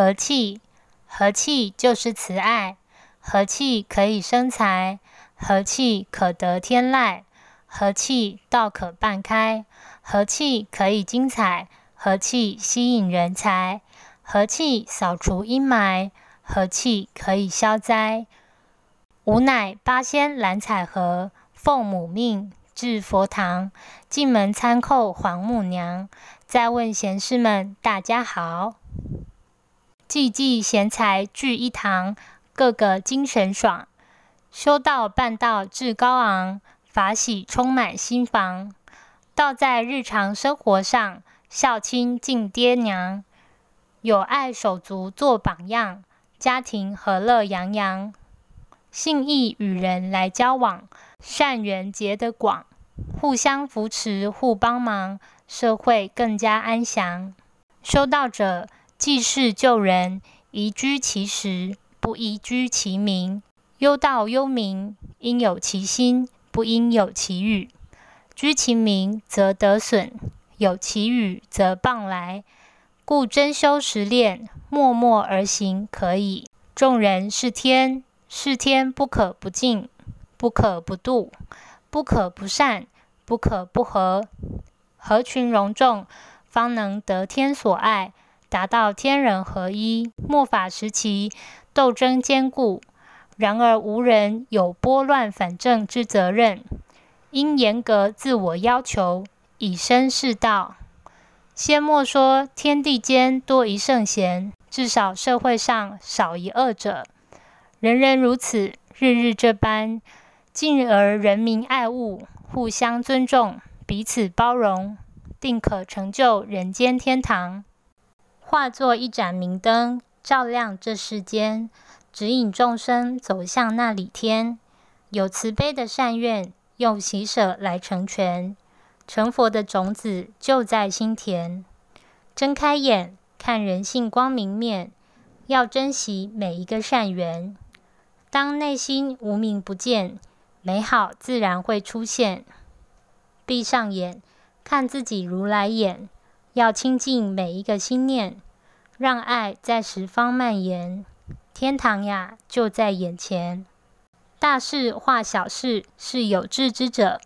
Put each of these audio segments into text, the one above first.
和气，和气就是慈爱，和气可以生财，和气可得天籁，和气道可半开，和气可以精彩，和气吸引人才，和气扫除阴霾，和气可以消灾。吾乃八仙蓝采和，奉母命至佛堂，进门参叩黄母娘。再问贤士们，大家好。济济贤才聚一堂，个个精神爽。修道办道志高昂，法喜充满心房。道在日常生活上，孝亲敬爹娘，有爱手足做榜样，家庭和乐洋洋。信义与人来交往，善缘结得广，互相扶持互帮忙，社会更加安详。修道者济世救人，宜居其时，不宜居其名。忧道忧民，应有其心，不应有其语。居其名则得损，有其语则谤来。故真修实练，默默而行可矣。众人是天。是天不可不敬，不可不度，不可不善，不可不和。合群容众，方能得天所爱，达到天人合一。末法时期，斗争坚固，然而无人有拨乱反正之责任，应严格自我要求，以身试道。先莫说天地间多一圣贤，至少社会上少一恶者。人人如此，日日这般，进而人民爱物，互相尊重，彼此包容，定可成就人间天堂。化作一盏明灯，照亮这世间，指引众生走向那里天。有慈悲的善愿，用喜舍来成全，成佛的种子就在心田。睁开眼，看人性光明面，要珍惜每一个善缘。当内心无明不见，美好自然会出现。闭上眼，看自己如来眼，要清净每一个心念，让爱在十方蔓延。天堂呀，就在眼前。大事化小事，是有志之者；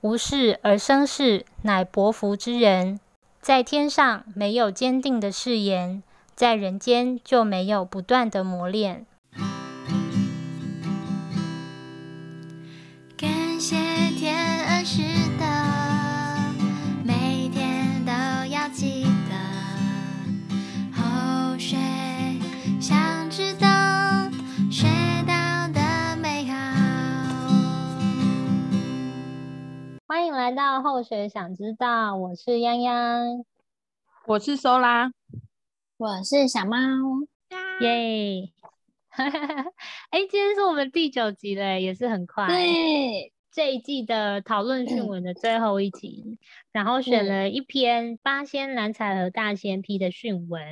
无事而生事，乃薄福之人。在天上没有坚定的誓言，在人间就没有不断的磨练。欢迎来到后学想知道，我是泱泱，我是搜拉，我是小猫，耶！哎，今天是我们第九集了，也是很快。对，这一季的讨论讯文的最后一集，嗯、然后选了一篇八仙蓝彩和大仙批的讯文。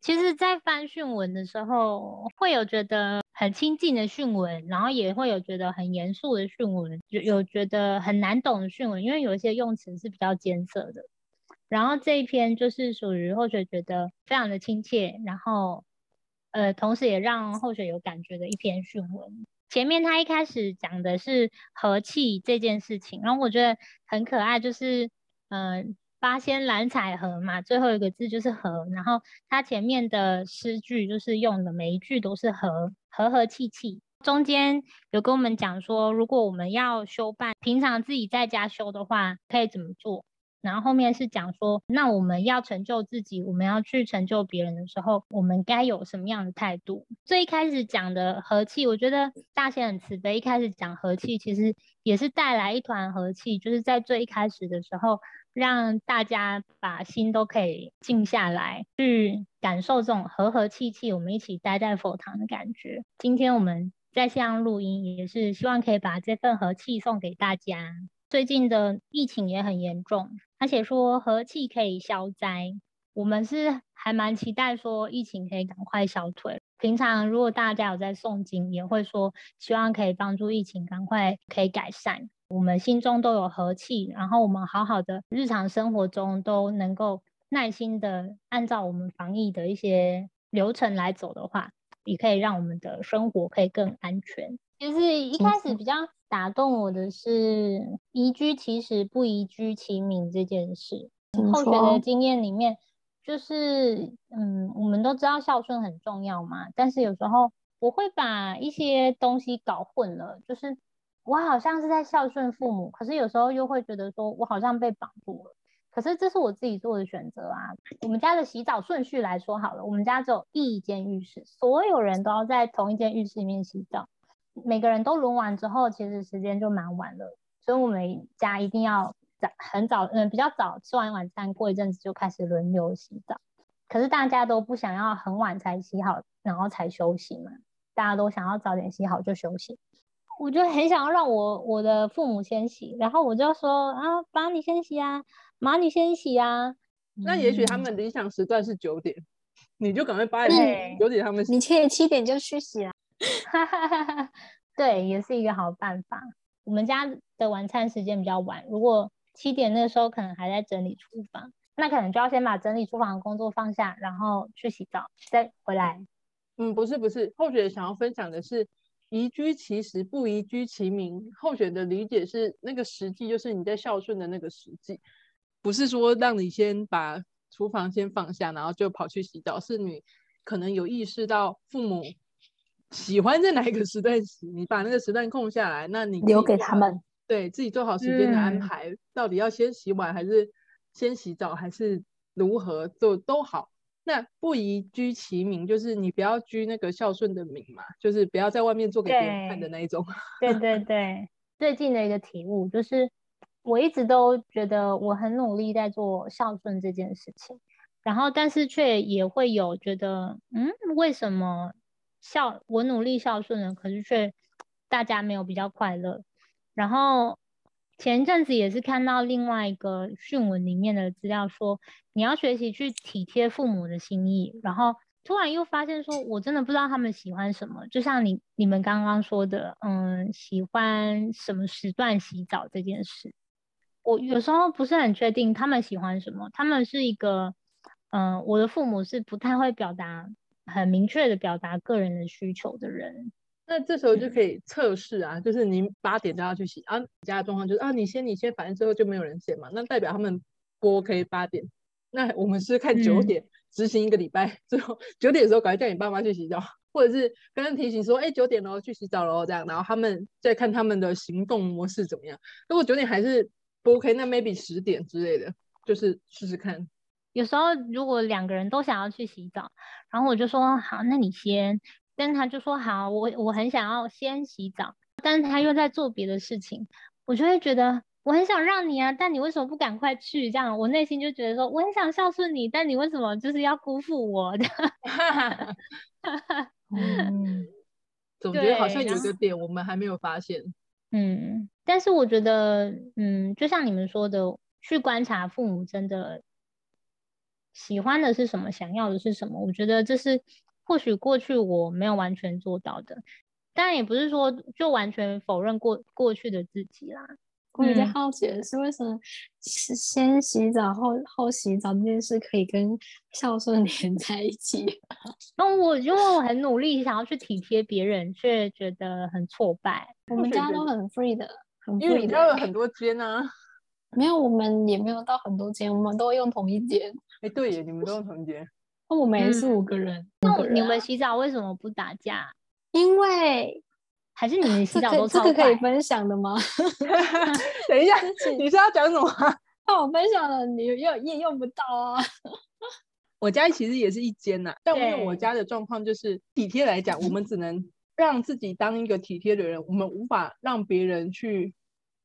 其实，在翻讯文的时候，会有觉得很亲近的训文，然后也会有觉得很严肃的训文，有有觉得很难懂的训文，因为有一些用词是比较艰涩的。然后这一篇就是属于后学觉得非常的亲切，然后呃，同时也让后学有感觉的一篇训文。前面他一开始讲的是和气这件事情，然后我觉得很可爱，就是嗯。八仙蓝采和嘛，最后一个字就是和，然后它前面的诗句就是用的每一句都是和，和和气气。中间有跟我们讲说，如果我们要修办，平常自己在家修的话，可以怎么做？然后后面是讲说，那我们要成就自己，我们要去成就别人的时候，我们该有什么样的态度？最一开始讲的和气，我觉得大仙很慈悲，一开始讲和气，其实也是带来一团和气，就是在最一开始的时候。让大家把心都可以静下来，去感受这种和和气气，我们一起待在佛堂的感觉。今天我们在线上录音，也是希望可以把这份和气送给大家。最近的疫情也很严重，而且说和气可以消灾，我们是还蛮期待说疫情可以赶快消退。平常如果大家有在诵经，也会说希望可以帮助疫情赶快可以改善。我们心中都有和气，然后我们好好的日常生活中都能够耐心的按照我们防疫的一些流程来走的话，也可以让我们的生活可以更安全。就是一开始比较打动我的是“宜居其实，不宜居其民”这件事。后学的经验里面，就是嗯，我们都知道孝顺很重要嘛，但是有时候我会把一些东西搞混了，就是我好像是在孝顺父母，可是有时候又会觉得说我好像被绑住了。可是这是我自己做的选择啊。我们家的洗澡顺序来说好了，我们家只有一间浴室，所有人都要在同一间浴室里面洗澡。每个人都轮完之后，其实时间就蛮晚了，所以我们家一定要早很早，嗯，比较早吃完晚餐，过一阵子就开始轮流洗澡。可是大家都不想要很晚才洗好，然后才休息嘛，大家都想要早点洗好就休息。我就很想要让我我的父母先洗，然后我就说啊，爸你先洗啊，妈你先洗啊。那也许他们理想时段是九点，嗯、你就赶快八点九点他们洗，你七七点就去洗啊。哈哈哈哈对，也是一个好办法。我们家的晚餐时间比较晚，如果七点那时候可能还在整理厨房，那可能就要先把整理厨房的工作放下，然后去洗澡，再回来。嗯，不是不是，后觉想要分享的是“宜居其实，不宜居其名。候选的理解是，那个实际就是你在孝顺的那个实际，不是说让你先把厨房先放下，然后就跑去洗澡，是你可能有意识到父母。喜欢在哪一个时段洗，你把那个时段空下来，那你留给他们，对自己做好时间的安排，嗯，到底要先洗碗还是先洗澡，还是如何做都好。那不宜居其名，就是你不要居那个孝顺的名嘛，就是不要在外面做给别人看的那一种。对对对，最近的一个体悟就是，我一直都觉得我很努力在做孝顺这件事情，然后但是却也会有觉得，嗯，为什么？孝，我努力孝顺了，可是却大家没有比较快乐。然后前一阵子也是看到另外一个讯文里面的资料说，你要学习去体贴父母的心意。然后突然又发现说，我真的不知道他们喜欢什么。就像你你们刚刚说的，嗯，喜欢什么时段洗澡这件事，我有时候不是很确定他们喜欢什么。他们是一个，嗯，我的父母是不太会表达。很明确的表达个人的需求的人，那这时候就可以测试啊，就是您八点都要去洗啊，你家的状况就是啊，你先你先，反正最后就没有人先嘛，那代表他们不 OK 八点，那我们是看九点执行一个礼拜，最后九点的时候赶快叫你爸妈去洗澡，或者是刚刚提醒说，哎，九点喽去洗澡喽这样，然后他们再看他们的行动模式怎么样，如果九点还是不 OK，那 maybe 十点之类的，就是试试看。有时候如果两个人都想要去洗澡，然后我就说好，那你先。但他就说好，我我很想要先洗澡，但是他又在做别的事情，我就会觉得我很想让你啊，但你为什么不赶快去？这样我内心就觉得说我很想孝顺你，但你为什么就是要辜负我？嗯，总觉得好像有一个点我们还没有发现。嗯，但是我觉得，嗯，就像你们说的，去观察父母真的。喜欢的是什么？想要的是什么？我觉得这是或许过去我没有完全做到的，但也不是说就完全否认过过去的自己啦。我比较好奇的是，为什么先洗澡后后洗澡这件事可以跟孝顺连在一起？那 我因为我很努力想要去体贴别人，却觉得很挫败。我们家都很 free 的，很 free 的，因为你家有很多间啊。没有，我们也没有到很多间，我们都用同一间。哎，对耶，你们都用同一间。那我们也是五个人。那、嗯、你们洗澡为什么不打架？因为 还是你们洗澡都超快。这个可以分享的吗？等一下，你是要讲什么？那我分享了，你又也用不到啊。我家其实也是一间呐，但因为我家的状况就是体贴来讲，我们只能让自己当一个体贴的人，我们无法让别人去。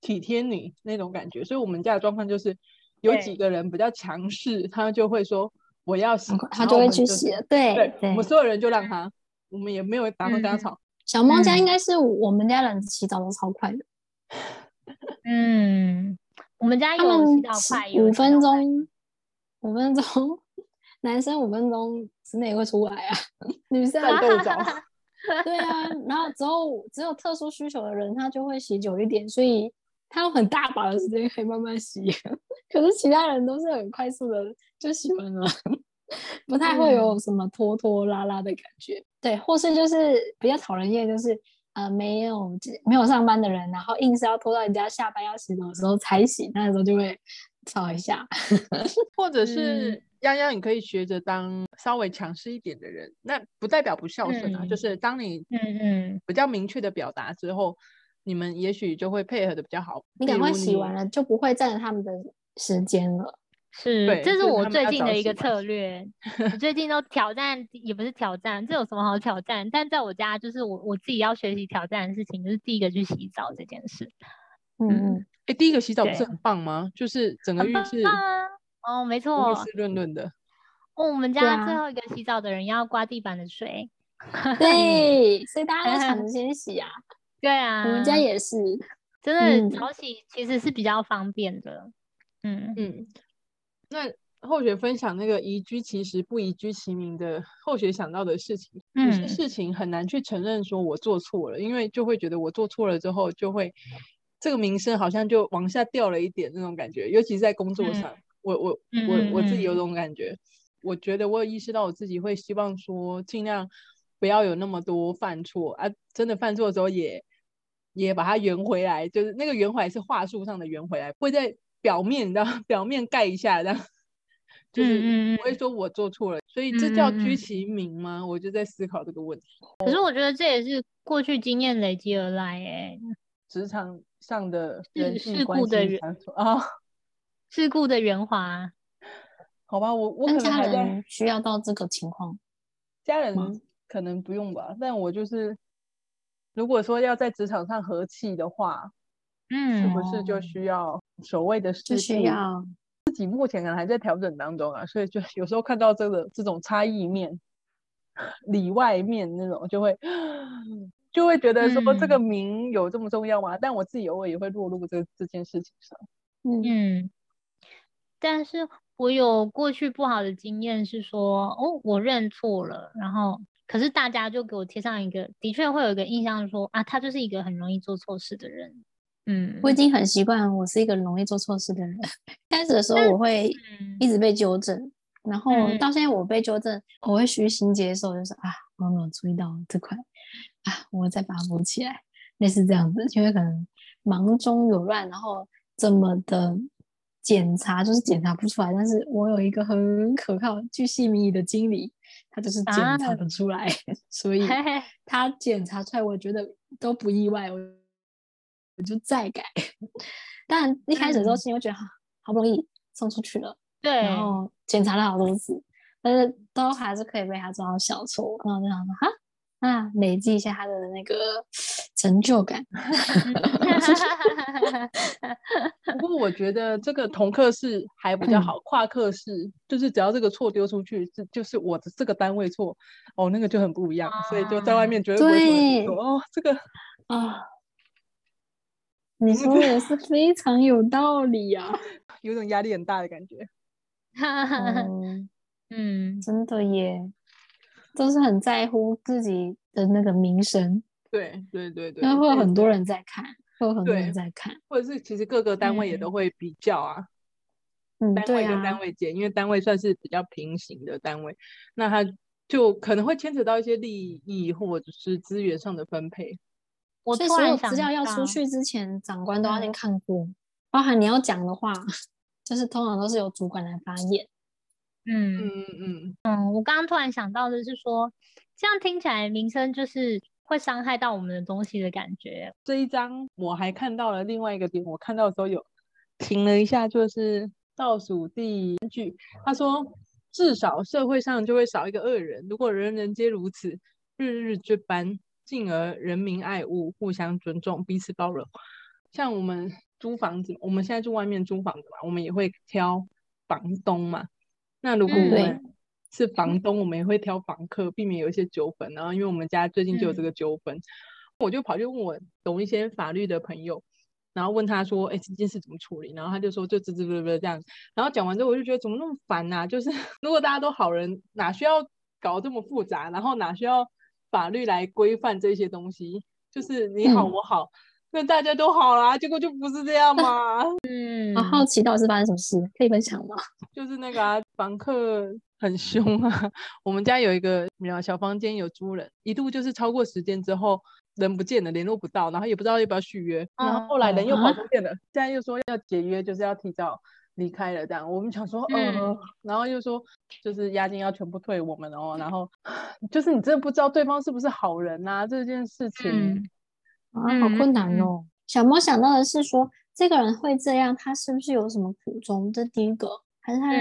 体贴你那种感觉，所以我们家的状况就是有几个人比较强势，他就会说我要洗，他就会去洗。对对，我们所有人就让他，我们也没有打算跟他吵。小猫家应该是我们家人洗澡都超快的。嗯，我们家有洗澡快，五分钟，五分钟，男生五分钟之内会出来啊，女生战斗澡。对啊，然后之后只有特殊需求的人，他就会洗久一点，所以。他有很大把的时间可以慢慢洗，可是其他人都是很快速的就喜欢了。不太会有什么拖拖拉拉的感觉。嗯、对，或是就是比较讨人厌，就是呃没有没有上班的人，然后硬是要拖到人家下班要洗澡的时候才洗，那时候就会吵一下。或者是泱泱，你可以学着当稍微强势一点的人，那不代表不孝顺啊，嗯、就是当你嗯嗯比较明确的表达之后，嗯、你们也许就会配合的比较好。你赶快洗完了，就不会占着他们的时间了。是，这是我最近的一个策略。我最近都挑战，也不是挑战，这有什么好挑战？但在我家，就是我我自己要学习挑战的事情，就是第一个去洗澡这件事。嗯嗯，哎，第一个洗澡不是很棒吗？就是整个浴室啊哦，没错，是润润的。哦，我们家最后一个洗澡的人要刮地板的水。对，所以大家都抢着 先洗啊。对啊，我们家也是，真的早洗其实是比较方便的。嗯嗯。那后学分享那个宜居其实不宜居其名的后学想到的事情，嗯、有些事情很难去承认说我做错了，因为就会觉得我做错了之后就会这个名声好像就往下掉了一点那种感觉，尤其是在工作上，嗯、我我我我自己有这种感觉，嗯、我觉得我有意识到我自己会希望说尽量不要有那么多犯错啊，真的犯错的时候也也把它圆回来，就是那个圆回来是话术上的圆回来，会在。表面的 表面盖一下，这样就是不会说我做错了，所以这叫居其名吗？嗯、我就在思考这个问题。可是我觉得这也是过去经验累积而来，哎，职场上的人事故的人啊，事故的圆滑，好吧，我我可能还在需要到这个情况，家人可能不用吧，但我就是如果说要在职场上和气的话。嗯，是不是就需要所谓的事需要自己目前可能还在调整当中啊，所以就有时候看到这个这种差异面、里外面那种，就会就会觉得说这个名有这么重要吗？嗯、但我自己偶尔也会落入这这件事情上。嗯，但是我有过去不好的经验是说，哦，我认错了，然后可是大家就给我贴上一个，的确会有一个印象说啊，他就是一个很容易做错事的人。嗯，我已经很习惯，我是一个容易做错事的人。开始的时候我会一直被纠正，嗯、然后到现在我被纠正，我会虚心接受，就是啊，我没有注意到这块，啊，我再把它补起来，类似这样子。因为可能忙中有乱，然后这么的检查就是检查不出来，但是我有一个很可靠、巨细靡遗的经理，他就是检查得出来，啊、所以他检查出来，我觉得都不意外。我就再改，但一开始的时候心里会觉得好，好不容易送出去了，对，然后检查了好多次，但是都还是可以被他抓到小错，然后就想说哈，那累积一下他的那个成就感。不过我觉得这个同课室还比较好，跨课室就是只要这个错丢出去，这就是我的这个单位错，哦，那个就很不一样，所以就在外面绝对不会说哦，这个啊。你说的是非常有道理呀、啊，有种压力很大的感觉。哈哈，嗯，真的耶，都是很在乎自己的那个名声。对对对对，因为会有很多人在看，会有很多人在看，或者是其实各个单位也都会比较啊。嗯，单位跟单位间，因为单位算是比较平行的单位，那他就可能会牵扯到一些利益或者是资源上的分配。我所以所有资料要出去之前，长官都要先看过，嗯、包含你要讲的话，就是通常都是由主管来发言。嗯嗯嗯嗯，我刚刚突然想到的是说，这样听起来名声就是会伤害到我们的东西的感觉。这一章我还看到了另外一个点，我看到的时候有停了一下，就是倒数第三句，他说至少社会上就会少一个恶人，如果人人皆如此，日日这般。进而人民爱物，互相尊重，彼此包容。像我们租房子，我们现在住外面租房子嘛，我们也会挑房东嘛。那如果我们是房东，嗯、我们也会挑房客，避免有一些纠纷。然后，因为我们家最近就有这个纠纷，嗯、我就跑去问我懂一些法律的朋友，然后问他说：“哎，这件事怎么处理？”然后他就说：“就滋滋滋滋这样。”然后讲完之后，我就觉得怎么那么烦呐、啊？就是 如果大家都好人，哪需要搞这么复杂？然后哪需要？法律来规范这些东西，就是你好我好，那大家都好啦，结果就不是这样嘛。嗯，好好奇到底是发生什么事，可以分享吗？就是那个啊，房客很凶啊。我们家有一个小房间有租人，一度就是超过时间之后人不见了，联络不到，然后也不知道要不要续约，嗯、然后后来人又跑不见了，嗯、现在又说要解约，就是要提早离开了这样。我们想说，嗯、呃，然后又说就是押金要全部退我们哦，然后 就是你真的不知道对方是不是好人呐、啊，这件事情。嗯啊，好困难哦！嗯、小猫想到的是说，这个人会这样，他是不是有什么苦衷？这第一个，还是他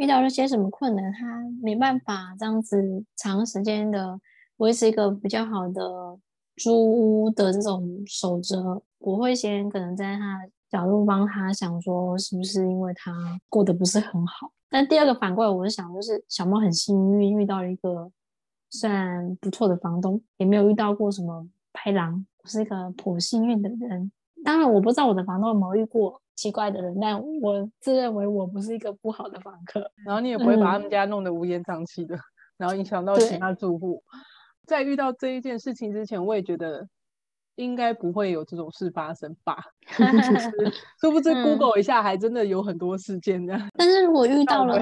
遇到了些什么困难，他没办法这样子长时间的维持一个比较好的租屋的这种守则。我会先可能在他角度帮他想说，是不是因为他过得不是很好？但第二个反过来，我是想，就是小猫很幸运遇到了一个算不错的房东，也没有遇到过什么。拍狼，我是一个颇幸运的人。当然，我不知道我的房东有没有遇过奇怪的人，但我自认为我不是一个不好的房客。然后你也不会把他们家弄得乌烟瘴气的，嗯、然后影响到其他住户。在遇到这一件事情之前，我也觉得应该不会有这种事发生吧。殊不知 Google 一下，还真的有很多事件这样。但是如果遇到了，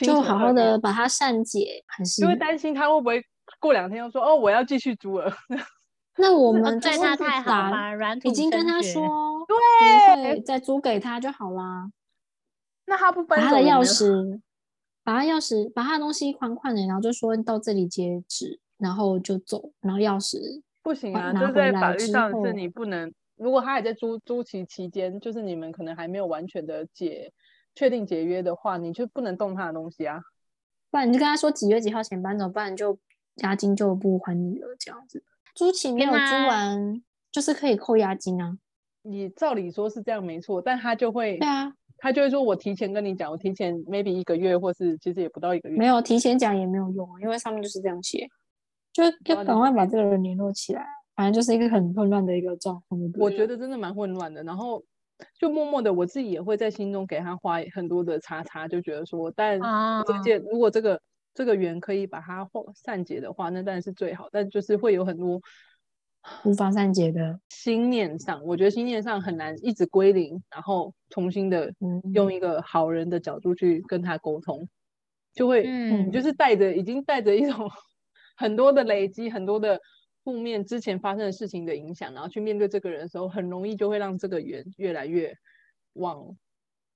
就好好的把它善解，还是因为担心他会不会过两天又说哦，我要继续租了。那我们对他太好了，已经跟他说，对，再租给他就好啦。那他不搬他的钥匙，把他钥匙，把他的东西款款的，然后就说到这里截止，然后就走，然后钥匙不行啊，就在法律上是你不能。如果他还在租租期期间，就是你们可能还没有完全的解确定解约的话，你就不能动他的东西啊。不然你就跟他说几月几号前搬走，不然就押金就不还你了，这样子。租期没有租完，就是可以扣押金啊。你照理说是这样没错，但他就会，对啊，他就会说，我提前跟你讲，我提前 maybe 一个月，或是其实也不到一个月。没有提前讲也没有用，因为上面就是这样写，就就赶快把这个人联络起来。反正就是一个很混乱的一个状况。我觉得真的蛮混乱的，然后就默默的我自己也会在心中给他画很多的叉叉，就觉得说，但这件如果这个。这个缘可以把它散结的话，那当然是最好。但就是会有很多无法散结的心念上，我觉得心念上很难一直归零，然后重新的用一个好人的角度去跟他沟通，嗯、就会，嗯，就是带着已经带着一种很多的累积，很多的负面之前发生的事情的影响，然后去面对这个人的时候，很容易就会让这个缘越来越往。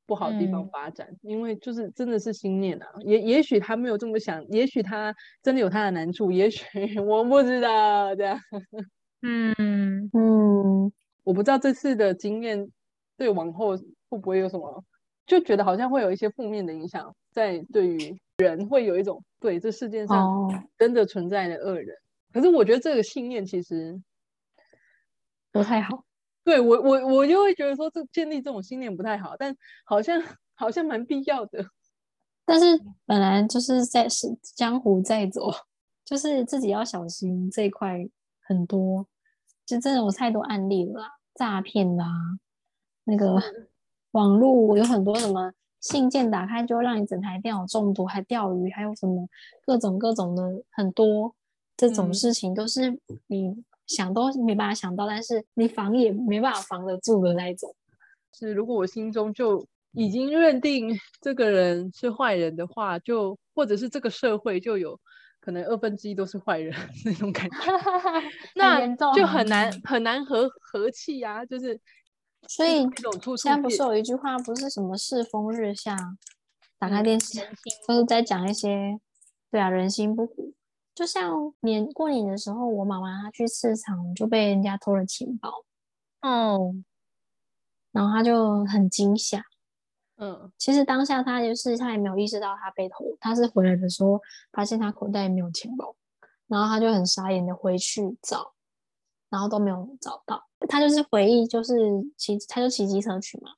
不好的地方发展，嗯、因为就是真的是心念啊，也也许他没有这么想，也许他真的有他的难处，也许我不知道这样。嗯 嗯，嗯我不知道这次的经验对往后会不会有什么，就觉得好像会有一些负面的影响，在对于人会有一种对这世界上真的存在的恶人。哦、可是我觉得这个信念其实不太好。对我我我就会觉得说，这建立这种信念不太好，但好像好像蛮必要的。但是本来就是在是江湖在走，就是自己要小心这一块很多，就真的有太多案例了，诈骗啦，那个网络有很多什么信件打开就会让你整台电脑中毒，还钓鱼，还有什么各种各种的很多这种事情都是你。想都没办法想到，但是你防也没办法防得住的那一种。是，如果我心中就已经认定这个人是坏人的话，就或者是这个社会就有可能二分之一都是坏人 那种感觉，那就很难很难和和气啊。就是，所以现在不是有一句话，不是什么世风日下，打开电视都是在讲一些，对啊，人心不古。就像年过年的时候，我妈妈她去市场就被人家偷了钱包，哦，然后她就很惊吓，嗯，其实当下她就是她也没有意识到她被偷，她是回来的时候发现她口袋没有钱包，然后她就很傻眼的回去找，然后都没有找到，他就是回忆就是骑，他就骑机车去嘛，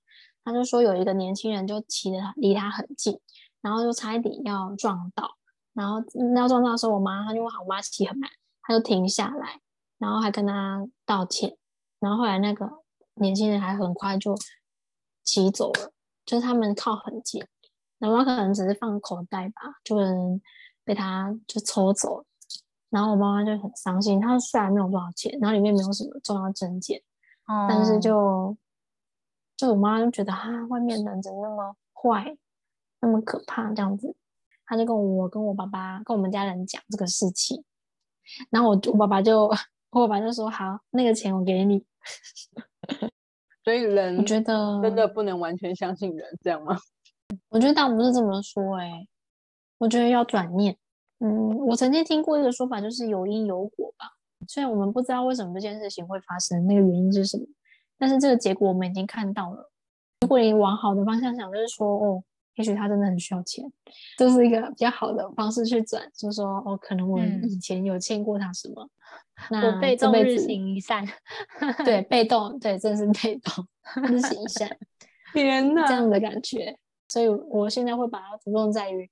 他就说有一个年轻人就骑得离他很近，然后就差一点要撞到。然后要撞到的时候，我妈她就问我妈骑很慢，她就停下来，然后还跟他道歉。然后后来那个年轻人还很快就骑走了，就是他们靠很近，然后可能只是放口袋吧，就能被他就抽走了。然后我妈妈就很伤心。她虽然没有多少钱，然后里面没有什么重要证件，哦、但是就就我妈就觉得啊，外面人怎么那么坏，那么可怕这样子。她就跟我跟我爸爸跟我们家人讲这个事情，然后我我爸爸就我爸爸就说好，那个钱我给你。所以人，我觉得真的不能完全相信人，这样吗？我觉得倒不是这么说，哎，我觉得要转念。嗯，我曾经听过一个说法，就是有因有果吧。虽然我们不知道为什么这件事情会发生，那个原因是什么，但是这个结果我们已经看到了。如果你往好的方向想，就是说，哦，也许他真的很需要钱，这是一个比较好的方式去转，就是说，哦，可能我以前有欠过他什么。嗯那我被动日行一善，对，被动，对，真是被动日行一善，天哪，这样的感觉。所以我现在会把它着重在于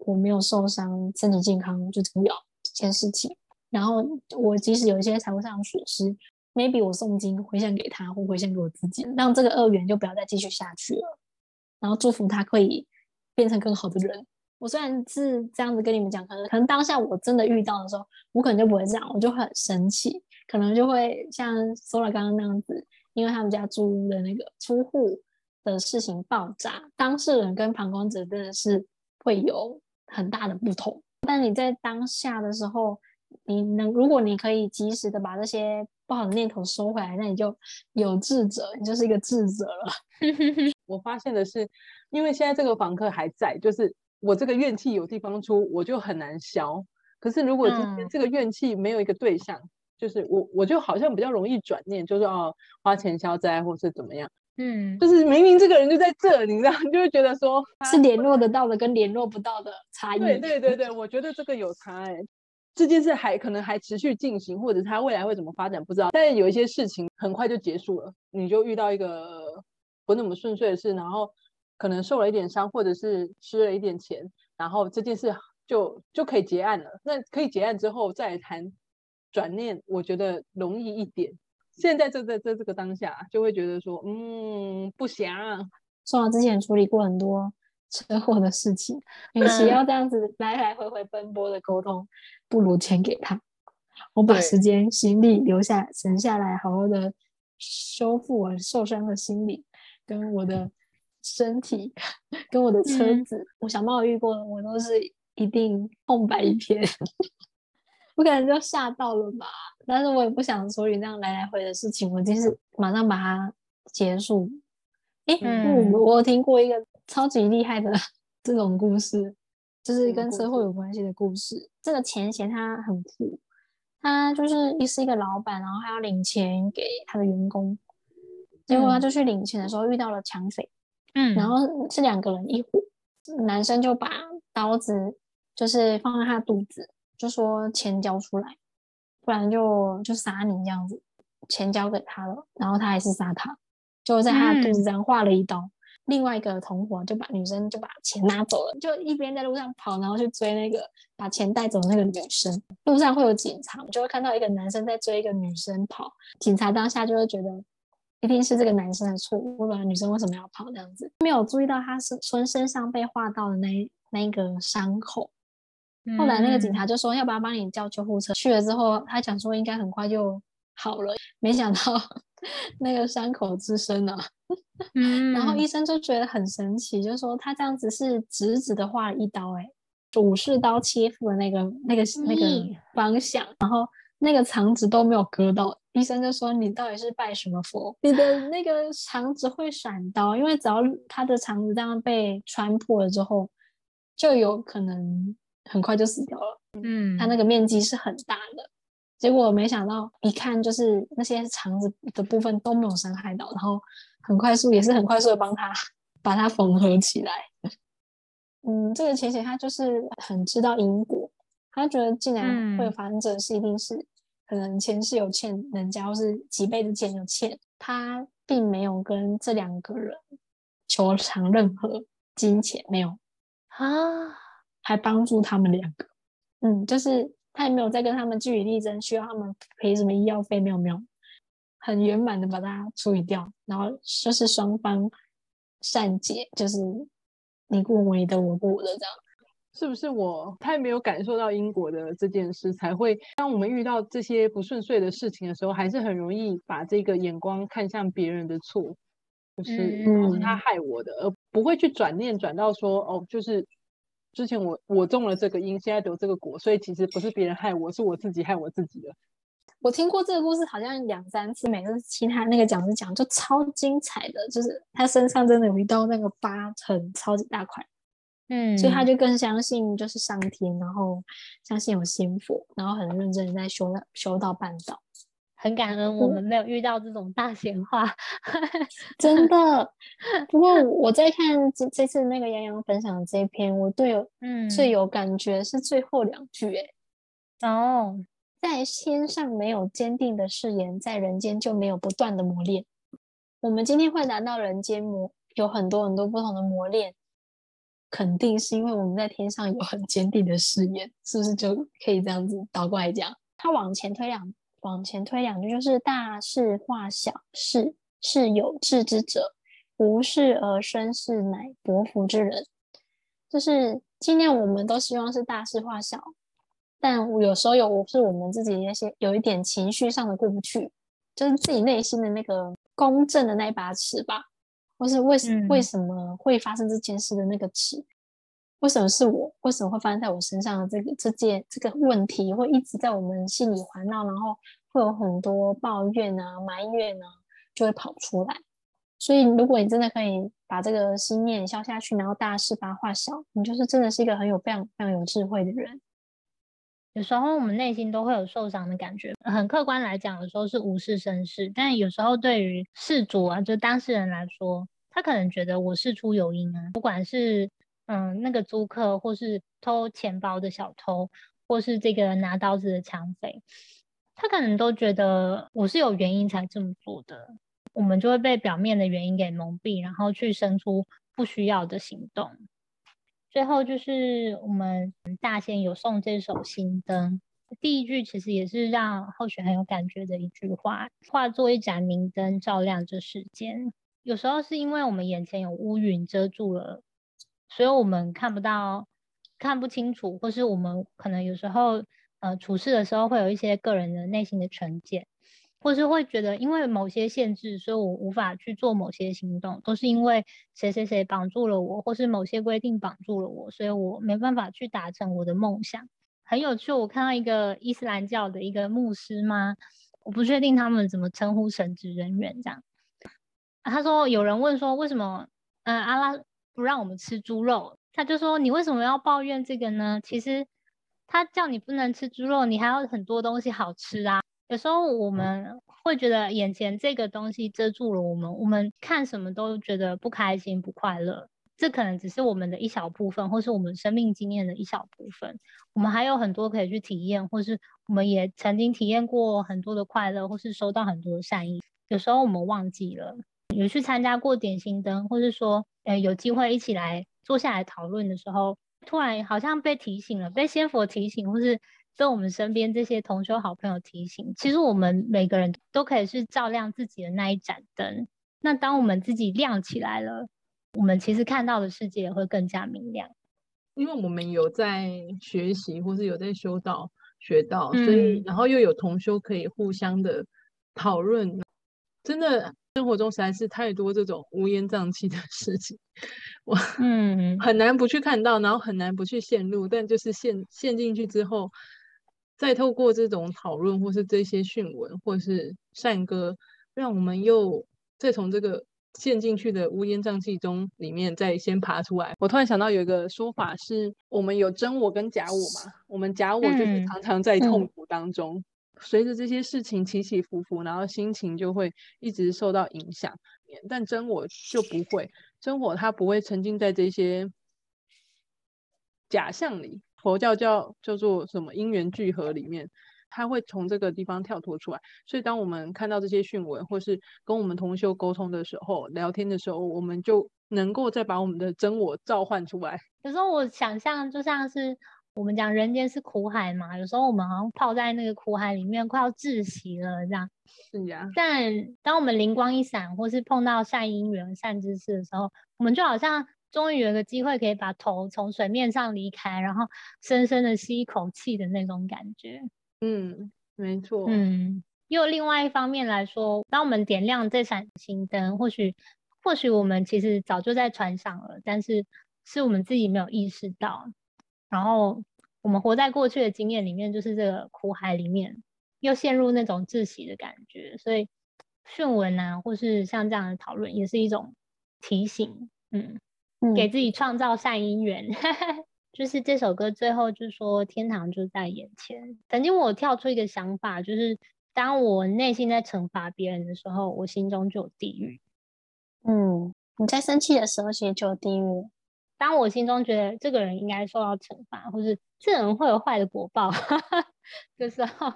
我没有受伤，身体健康最重要这件事情。然后我即使有一些财务上的损失，maybe 我诵经回向给他，或回向给我自己，让这个恶缘就不要再继续下去了。然后祝福他可以变成更好的人。我虽然是这样子跟你们讲，可能可能当下我真的遇到的时候，我可能就不会这样，我就很生气，可能就会像 Sola 刚刚那样子，因为他们家租屋的那个租户的事情爆炸，当事人跟旁观者真的是会有很大的不同。但你在当下的时候，你能如果你可以及时的把这些不好的念头收回来，那你就有智者，你就是一个智者了。我发现的是，因为现在这个房客还在，就是。我这个怨气有地方出，我就很难消。可是如果今天这个怨气没有一个对象，嗯、就是我，我就好像比较容易转念，就是哦，花钱消灾或是怎么样。嗯，就是明明这个人就在这，你知道，你 就会觉得说是联络得到的跟联络不到的差异。对对对对，我觉得这个有差哎。这件事还可能还持续进行，或者他未来会怎么发展不知道。但是有一些事情很快就结束了，你就遇到一个不那么顺遂的事，然后。可能受了一点伤，或者是失了一点钱，然后这件事就就可以结案了。那可以结案之后再谈转念，我觉得容易一点。现在就在这这个当下，就会觉得说，嗯，不想。算了之前处理过很多车祸的事情，与其要这样子来来回回奔波的沟通，不如钱给他，我把时间心力留下省下来，好好的修复我受伤的心理跟我的。身体跟我的车子，嗯、我想帮我遇过的，我都是一定空白一片，我可能就吓到了吧。但是我也不想处理那样来来回的事情，我就是马上把它结束。诶，嗯、我有听过一个超级厉害的 这种故事，就是跟车祸有关系的故事。这个钱钱他很酷，他就是是一个老板，然后他要领钱给他的员工，结果他就去领钱的时候遇到了抢匪。嗯，然后是两个人一伙，男生就把刀子就是放在他肚子，就说钱交出来，不然就就杀你这样子。钱交给他了，然后他还是杀他，就在他的肚子上划了一刀。嗯、另外一个同伙就把女生就把钱拿走了，就一边在路上跑，然后去追那个把钱带走那个女生。路上会有警察，就会看到一个男生在追一个女生跑，警察当下就会觉得。一定是这个男生的错误，不然女生为什么要跑这样子？没有注意到他是从身上被划到的那那个伤口。后来那个警察就说要不要帮你叫救护车？去了之后，他想说应该很快就好了，没想到 那个伤口滋生了。嗯，然后医生就觉得很神奇，就说他这样子是直直的划了一刀，哎，武士刀切腹的那个那个那个方向，然后那个肠子都没有割到。医生就说：“你到底是拜什么佛？你的 那个肠子会闪刀，因为只要他的肠子这样被穿破了之后，就有可能很快就死掉了。嗯，他那个面积是很大的，结果没想到一看就是那些肠子的部分都没有伤害到，然后很快速也是很快速的帮他把它缝合起来。嗯，这个钱钱他就是很知道因果，他觉得既然会发生这个事，一定是。”可能前世有欠人家，或是几辈子前有欠，他并没有跟这两个人求偿任何金钱，没有啊，还帮助他们两个，嗯，就是他也没有再跟他们据理力争，需要他们赔什么医药费，没有没有，很圆满的把它处理掉，然后就是双方善解，就是你过我的，我过我的这样。是不是我太没有感受到因果的这件事，才会当我们遇到这些不顺遂的事情的时候，还是很容易把这个眼光看向别人的错，就是、嗯、是他害我的，而不会去转念转到说哦，就是之前我我种了这个因，现在得这个果，所以其实不是别人害我，是我自己害我自己的。我听过这个故事好像两三次，每次其他那个讲师讲就超精彩的，就是他身上真的有一道那个疤痕，超级大块。嗯，所以他就更相信就是上天，然后相信有仙佛，然后很认真的在修修道半道，很感恩我们没有遇到这种大闲话，嗯、真的。不过我在看这这次那个洋洋分享的这一篇，我对有嗯最有感觉是最后两句诶，哦，在天上没有坚定的誓言，在人间就没有不断的磨练。我们今天会来到人间磨，有很多很多不同的磨练。肯定是因为我们在天上有很坚定的誓言，是不是就可以这样子倒过来讲？他往前推两，往前推两句，就是大事化小，事是有志之者，无事而生事，乃薄福之人。就是今年我们都希望是大事化小，但有时候有是我们自己那些有一点情绪上的过不去，就是自己内心的那个公正的那一把尺吧。或是为什、嗯、为什么会发生这件事的那个词？为什么是我？为什么会发生在我身上的这个这件这个问题会一直在我们心里环绕，然后会有很多抱怨啊、埋怨啊，就会跑出来。所以，如果你真的可以把这个心念消下去，然后大事把它化小，你就是真的是一个很有非常非常有智慧的人。有时候我们内心都会有受伤的感觉，很客观来讲，有时候是无事生事，但有时候对于事主啊，就当事人来说，他可能觉得我事出有因啊，不管是嗯那个租客，或是偷钱包的小偷，或是这个拿刀子的抢匪，他可能都觉得我是有原因才这么做的，我们就会被表面的原因给蒙蔽，然后去生出不需要的行动。最后就是我们大仙有送这首心灯，第一句其实也是让后续很有感觉的一句话：化作一盏明灯，照亮这世间。有时候是因为我们眼前有乌云遮住了，所以我们看不到、看不清楚，或是我们可能有时候呃处事的时候会有一些个人的内心的成见。或是会觉得，因为某些限制，所以我无法去做某些行动，都是因为谁谁谁绑住了我，或是某些规定绑住了我，所以我没办法去达成我的梦想。很有趣，我看到一个伊斯兰教的一个牧师吗？我不确定他们怎么称呼神职人员这样。他说有人问说，为什么嗯阿拉不让我们吃猪肉？他就说，你为什么要抱怨这个呢？其实他叫你不能吃猪肉，你还有很多东西好吃啊。有时候我们会觉得眼前这个东西遮住了我们，我们看什么都觉得不开心、不快乐。这可能只是我们的一小部分，或是我们生命经验的一小部分。我们还有很多可以去体验，或是我们也曾经体验过很多的快乐，或是收到很多的善意。有时候我们忘记了，有去参加过点心灯，或是说，呃，有机会一起来坐下来讨论的时候，突然好像被提醒了，被仙佛提醒，或是。被我们身边这些同修好朋友提醒，其实我们每个人都可以是照亮自己的那一盏灯。那当我们自己亮起来了，我们其实看到的世界也会更加明亮。因为我们有在学习，或是有在修道学道，所以、嗯、然后又有同修可以互相的讨论。真的生活中实在是太多这种乌烟瘴气的事情，我嗯很难不去看到，然后很难不去陷入，但就是陷陷进去之后。再透过这种讨论，或是这些讯文，或是善歌，让我们又再从这个陷进去的乌烟瘴气中里面再先爬出来。我突然想到有一个说法是，我们有真我跟假我嘛，我们假我就是常常在痛苦当中，嗯、随着这些事情起起伏伏，然后心情就会一直受到影响。但真我就不会，真我它不会沉浸在这些假象里。佛教叫叫做什么因缘聚合里面，他会从这个地方跳脱出来。所以当我们看到这些讯文，或是跟我们同修沟通的时候，聊天的时候，我们就能够再把我们的真我召唤出来。有时候我想象就像是我们讲人间是苦海嘛，有时候我们好像泡在那个苦海里面，快要窒息了这样。是呀。但当我们灵光一闪，或是碰到善因缘、善知识的时候，我们就好像。终于有一个机会可以把头从水面上离开，然后深深的吸一口气的那种感觉。嗯，没错。嗯，又另外一方面来说，当我们点亮这盏心灯，或许或许我们其实早就在船上了，但是是我们自己没有意识到。然后我们活在过去的经验里面，就是这个苦海里面，又陷入那种窒息的感觉。所以讯文啊，或是像这样的讨论，也是一种提醒。嗯。给自己创造善因缘，就是这首歌最后就说天堂就在眼前。曾经我跳出一个想法，就是当我内心在惩罚别人的时候，我心中就有地狱。嗯，你在生气的时候，其实就有地狱。当我心中觉得这个人应该受到惩罚，或是这人会有坏的果报的时候，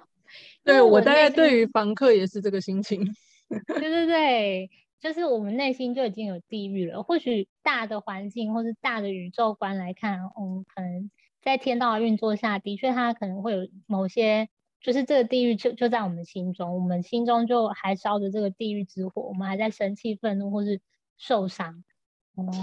对，我大概对于房客也是这个心情。对对对。就是我们内心就已经有地狱了。或许大的环境或是大的宇宙观来看，嗯，可能在天道的运作下的确它可能会有某些，就是这个地狱就就在我们心中，我们心中就还烧着这个地狱之火，我们还在生气、愤怒或是受伤。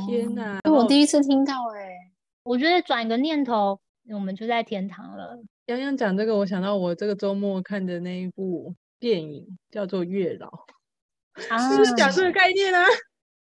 天哪！我第一次听到哎、欸，我觉得转个念头，我们就在天堂了。洋洋讲这个，我想到我这个周末看的那一部电影叫做《月老》。啊、就是讲这个概念啊，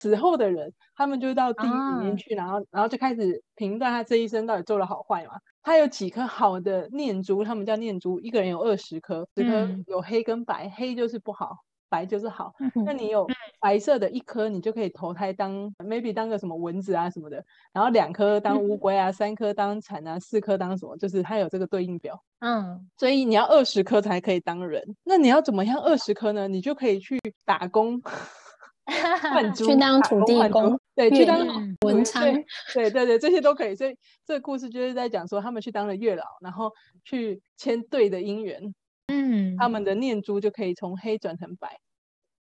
死后的人，他们就到地狱里面去，啊、然后，然后就开始评断他这一生到底做了好坏嘛。他有几颗好的念珠，他们叫念珠，一个人有二十颗，十颗有黑跟白，嗯、黑就是不好，白就是好。嗯、那你有白色的一颗，你就可以投胎当 maybe 当个什么蚊子啊什么的，然后两颗当乌龟啊，嗯、三颗当蝉啊，四颗当什么，就是它有这个对应表。嗯，所以你要二十颗才可以当人。那你要怎么样二十颗呢？你就可以去打工 换猪，去当土地公，对，去当文昌，对对对，这些都可以。所以这个故事就是在讲说，他们去当了月老，然后去签对的姻缘。嗯，他们的念珠就可以从黑转成白。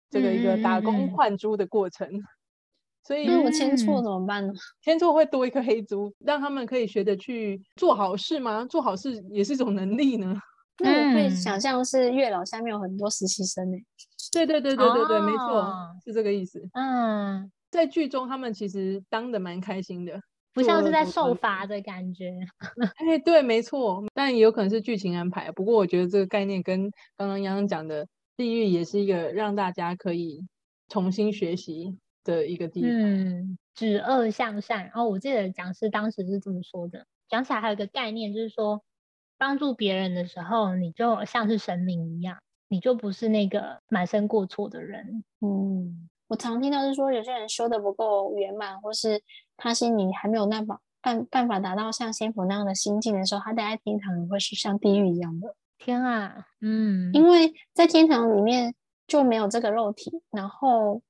这个一个打工换珠的过程，所以那我签错怎么办呢？签错会多一颗黑珠，让他们可以学着去做好事吗？做好事也是一种能力呢。那我会想象是月老下面有很多实习生呢。对对对对对对，没错，是这个意思。嗯，在剧中他们其实当的蛮开心的，不像是在受罚的感觉。哎，对，没错，但也有可能是剧情安排。不过我觉得这个概念跟刚刚洋洋讲的。地狱也是一个让大家可以重新学习的一个地方。嗯，止恶向善。哦，我记得讲师当时是这么说的。讲起来还有一个概念，就是说帮助别人的时候，你就像是神明一样，你就不是那个满身过错的人。嗯，我常听到是说，有些人修的不够圆满，或是他心里还没有那办办办法达到像仙佛那样的心境的时候，他待在天堂会是像地狱一样的。天啊，嗯，因为在天堂里面就没有这个肉体，然后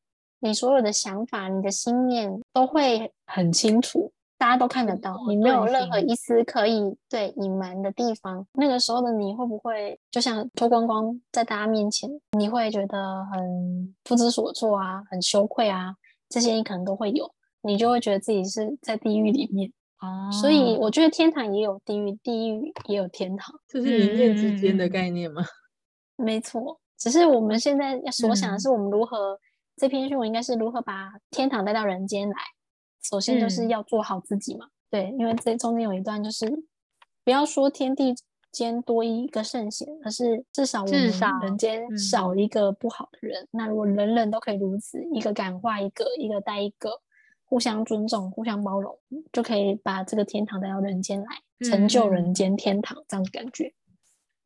你所有的想法、你的心念都会很清楚，大家都看得到，你没有任何一丝可以对隐瞒的地方。那个时候的你会不会就像脱光光在大家面前？你会觉得很不知所措啊，很羞愧啊，这些你可能都会有，你就会觉得自己是在地狱里面。哦，所以我觉得天堂也有地狱，地狱也有天堂，这是一念之间的概念吗？嗯、没错，只是我们现在要所想的是，我们如何、嗯、这篇讯文应该是如何把天堂带到人间来。首先就是要做好自己嘛，嗯、对，因为这中间有一段就是不要说天地间多一个圣贤，而是至少我们人间少一个不好的人。嗯、那如果人人都可以如此，一个感化一个，一个带一个。互相尊重，互相包容，就可以把这个天堂带到人间来，成就人间天堂这样的感觉。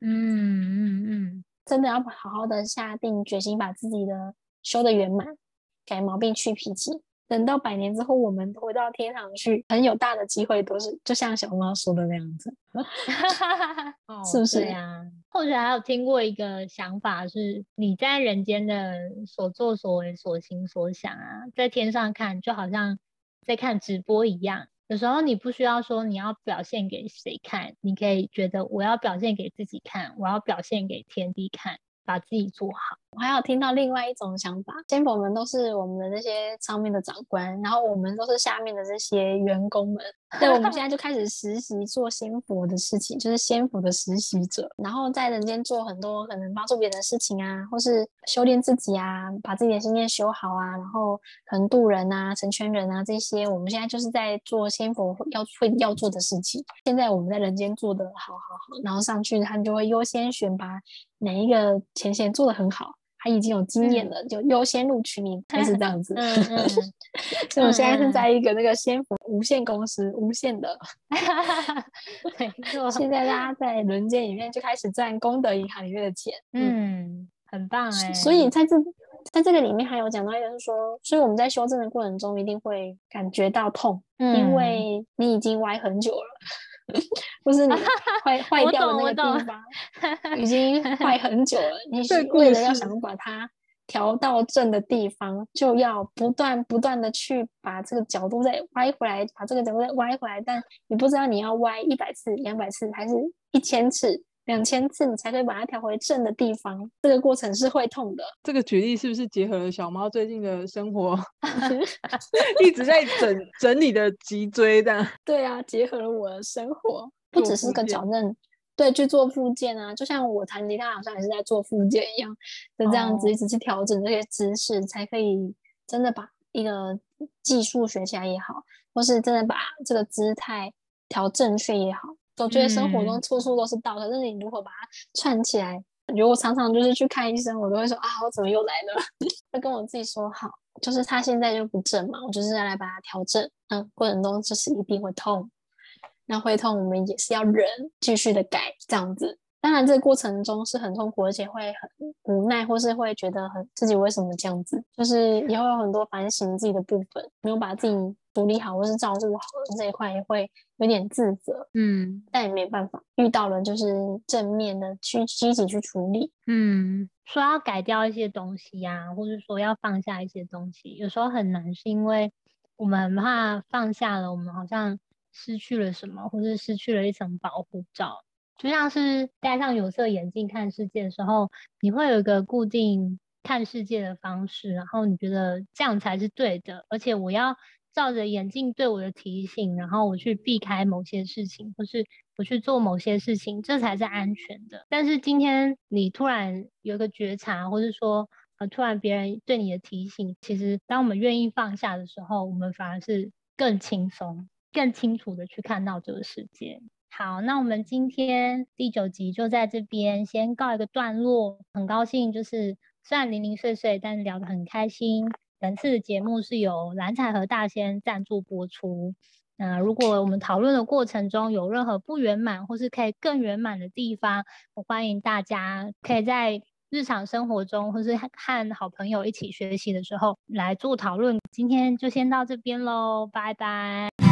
嗯嗯嗯，嗯真的要好好的下定决心，把自己的修的圆满，改毛病，去脾气。等到百年之后，我们回到天堂去，很有大的机会都是就像小猫说的那样子，是不是呀？或者还有听过一个想法是，你在人间的所作所为、所行所想啊，在天上看就好像在看直播一样。有时候你不需要说你要表现给谁看，你可以觉得我要表现给自己看，我要表现给天地看。把自己做好。我还有听到另外一种想法，仙佛们都是我们的那些上面的长官，然后我们都是下面的这些员工们。对，我们现在就开始实习做仙佛的事情，就是仙佛的实习者，然后在人间做很多可能帮助别人的事情啊，或是修炼自己啊，把自己的心念修好啊，然后可能度人啊、成全人啊这些，我们现在就是在做仙佛要会要做的事情。现在我们在人间做的好好好，然后上去他们就会优先选拔哪一个前线做的很好。他已经有经验了，嗯、就优先录取你，还是这样子。嗯嗯、所以我现在是在一个那个先福无限公司，嗯、无限的。没错。现在大家在人间里面就开始赚功德银行里面的钱。嗯，嗯很棒哎。所以在这在这个里面还有讲到一个是说，所以我们在修正的过程中一定会感觉到痛，嗯、因为你已经歪很久了。不是你 坏坏掉的那个地方，已经 坏很久了。你是为了要想把它调到正的地方，就要不断不断的去把这个角度再歪回来，把这个角度再歪回来。但你不知道你要歪一百次、两百次，还是一千次。两千次你才可以把它调回正的地方，这个过程是会痛的。这个举例是不是结合了小猫最近的生活，一直在整整理的脊椎的？对啊，结合了我的生活，不只是个矫正，对，去做复健啊，就像我弹吉他好像也是在做复健一样，就这样子一直去调整这些姿势，哦、才可以真的把一个技术学起来也好，或是真的把这个姿态调正确也好。我觉得生活中处处都是道，可是你如果把它串起来？比如我常常就是去看医生，我都会说啊，我怎么又来了？会跟我自己说好，就是他现在就不正嘛，我就是要来把它调正。嗯过程中就是一定会痛，那会痛，我们也是要忍，继续的改这样子。当然这个过程中是很痛苦，而且会很无奈，或是会觉得很自己为什么这样子，就是以后有很多反省自己的部分，没有把自己处理好或是照顾好的这一块，也会有点自责。嗯，但也没办法，遇到了就是正面的去积极去处理。嗯，说要改掉一些东西呀、啊，或者说要放下一些东西，有时候很难，是因为我们怕放下了，我们好像失去了什么，或是失去了一层保护罩。就像是戴上有色眼镜看世界的时候，你会有一个固定看世界的方式，然后你觉得这样才是对的，而且我要照着眼镜对我的提醒，然后我去避开某些事情，或是我去做某些事情，这才是安全的。但是今天你突然有一个觉察，或是说呃突然别人对你的提醒，其实当我们愿意放下的时候，我们反而是更轻松、更清楚的去看到这个世界。好，那我们今天第九集就在这边先告一个段落。很高兴，就是虽然零零碎碎，但聊得很开心。本次的节目是由蓝彩和大仙赞助播出。那如果我们讨论的过程中有任何不圆满，或是可以更圆满的地方，我欢迎大家可以在日常生活中，或是和好朋友一起学习的时候来做讨论。今天就先到这边喽，拜拜。